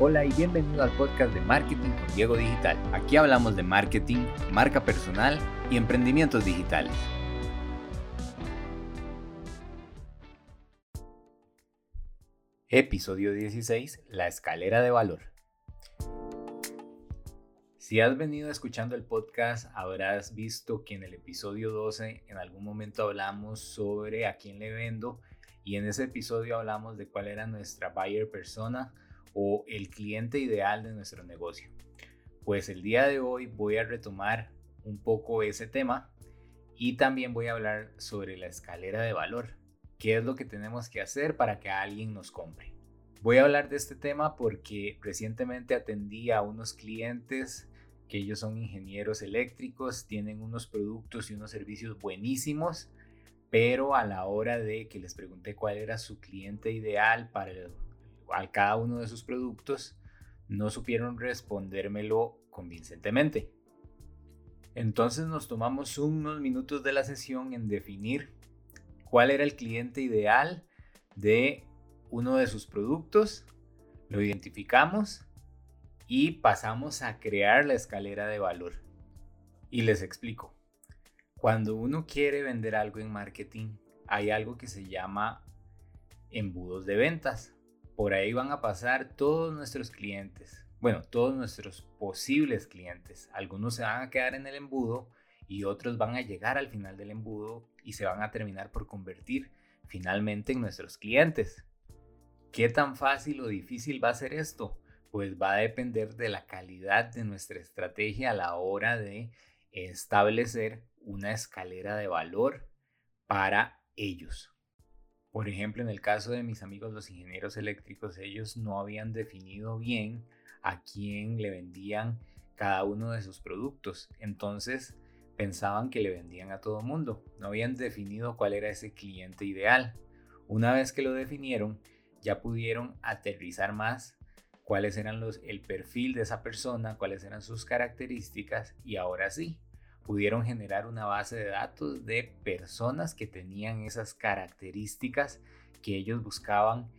Hola y bienvenido al podcast de Marketing con Diego Digital. Aquí hablamos de marketing, marca personal y emprendimientos digitales. Episodio 16. La escalera de valor. Si has venido escuchando el podcast, habrás visto que en el episodio 12 en algún momento hablamos sobre a quién le vendo y en ese episodio hablamos de cuál era nuestra buyer persona o el cliente ideal de nuestro negocio. Pues el día de hoy voy a retomar un poco ese tema y también voy a hablar sobre la escalera de valor. ¿Qué es lo que tenemos que hacer para que alguien nos compre? Voy a hablar de este tema porque recientemente atendí a unos clientes que ellos son ingenieros eléctricos, tienen unos productos y unos servicios buenísimos, pero a la hora de que les pregunté cuál era su cliente ideal para cada uno de sus productos, no supieron respondérmelo convincentemente. Entonces nos tomamos unos minutos de la sesión en definir cuál era el cliente ideal de uno de sus productos, lo identificamos y pasamos a crear la escalera de valor. Y les explico. Cuando uno quiere vender algo en marketing, hay algo que se llama embudos de ventas. Por ahí van a pasar todos nuestros clientes. Bueno, todos nuestros posibles clientes. Algunos se van a quedar en el embudo y otros van a llegar al final del embudo y se van a terminar por convertir finalmente en nuestros clientes. ¿Qué tan fácil o difícil va a ser esto? Pues va a depender de la calidad de nuestra estrategia a la hora de establecer una escalera de valor para ellos. Por ejemplo, en el caso de mis amigos los ingenieros eléctricos, ellos no habían definido bien a quién le vendían cada uno de sus productos. Entonces pensaban que le vendían a todo mundo. No habían definido cuál era ese cliente ideal. Una vez que lo definieron, ya pudieron aterrizar más cuáles eran los, el perfil de esa persona, cuáles eran sus características y ahora sí, pudieron generar una base de datos de personas que tenían esas características que ellos buscaban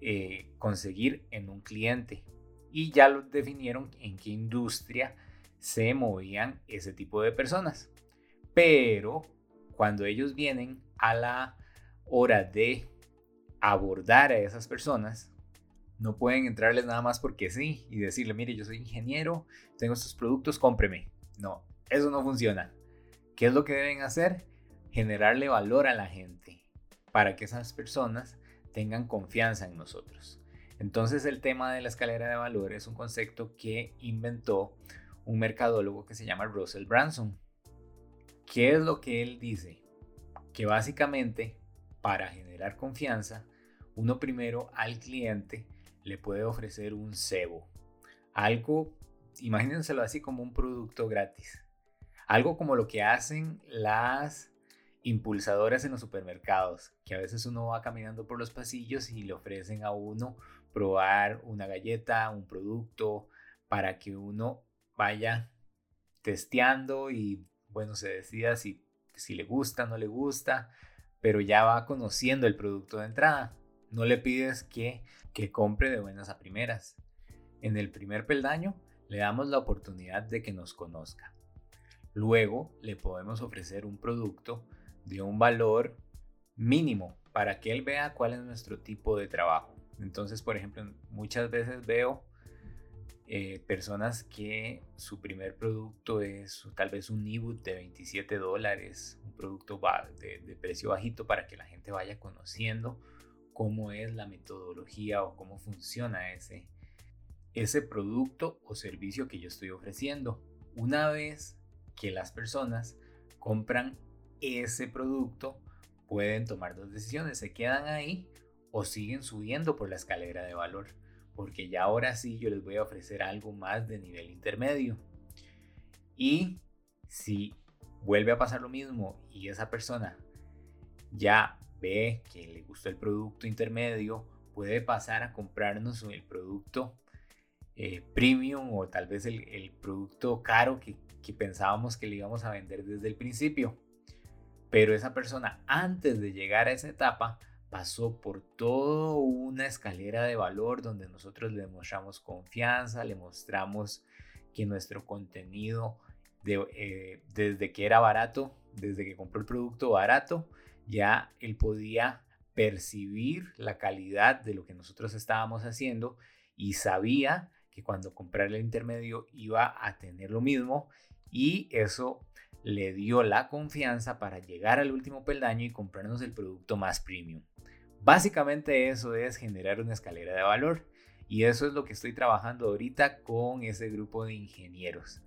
eh, conseguir en un cliente y ya lo definieron en qué industria se movían ese tipo de personas. Pero cuando ellos vienen a la hora de abordar a esas personas, no pueden entrarles nada más porque sí y decirle, mire, yo soy ingeniero, tengo estos productos, cómpreme. No, eso no funciona. ¿Qué es lo que deben hacer? Generarle valor a la gente para que esas personas tengan confianza en nosotros. Entonces el tema de la escalera de valor es un concepto que inventó un mercadólogo que se llama Russell Branson. ¿Qué es lo que él dice? Que básicamente para generar confianza, uno primero al cliente le puede ofrecer un cebo. Algo, imagínenselo así como un producto gratis. Algo como lo que hacen las impulsadoras en los supermercados, que a veces uno va caminando por los pasillos y le ofrecen a uno probar una galleta, un producto, para que uno vaya testeando y bueno, se decida si, si le gusta, no le gusta, pero ya va conociendo el producto de entrada. No le pides que, que compre de buenas a primeras. En el primer peldaño le damos la oportunidad de que nos conozca. Luego le podemos ofrecer un producto de un valor mínimo para que él vea cuál es nuestro tipo de trabajo. Entonces, por ejemplo, muchas veces veo eh, personas que su primer producto es tal vez un ebook de 27 dólares, un producto de, de, precio bajito para que la gente vaya conociendo cómo es la metodología o cómo funciona ese, ese producto o servicio que yo estoy ofreciendo. Una vez que las personas compran ese producto, pueden tomar dos decisiones, se quedan ahí o siguen subiendo por la escalera de valor porque ya ahora sí yo les voy a ofrecer algo más de nivel intermedio. Y si vuelve a pasar lo mismo y esa persona ya ve que le gustó el producto intermedio, puede pasar a comprarnos el producto eh, premium o tal vez el, producto caro que, pensábamos que le íbamos a vender desde el principio. Pero esa persona antes de llegar a esa etapa pasó por toda una escalera de valor donde nosotros le mostramos confianza, le mostramos que nuestro contenido eh, desde que era barato, desde que compró el producto barato, ya él podía percibir la calidad de lo que nosotros estábamos haciendo y sabía que cuando comprara el intermedio iba a tener lo mismo y eso le dio la confianza para llegar al último peldaño y comprarnos el producto más premium. Básicamente eso es generar una escalera de valor y eso es lo que estoy trabajando ahorita con ese grupo de ingenieros.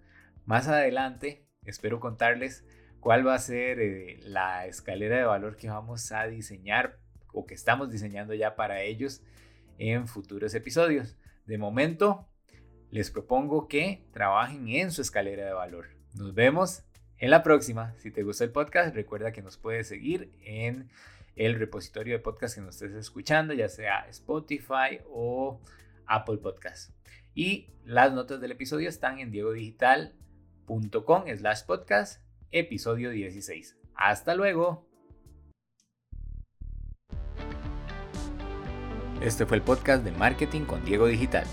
Más adelante espero contarles cuál va a ser eh, la escalera de valor que vamos a diseñar o que estamos diseñando ya para ellos en futuros episodios. De momento, les propongo que trabajen en su escalera de valor. Nos vemos en la próxima. Si te gustó el podcast, recuerda que nos puedes seguir en el repositorio de podcast que nos estés escuchando, ya sea Spotify o Apple Podcast. Y las notas del episodio están en diegodigital.com slash podcast, episodio 16. Hasta luego. Este fue el podcast de Marketing con Diego Digital.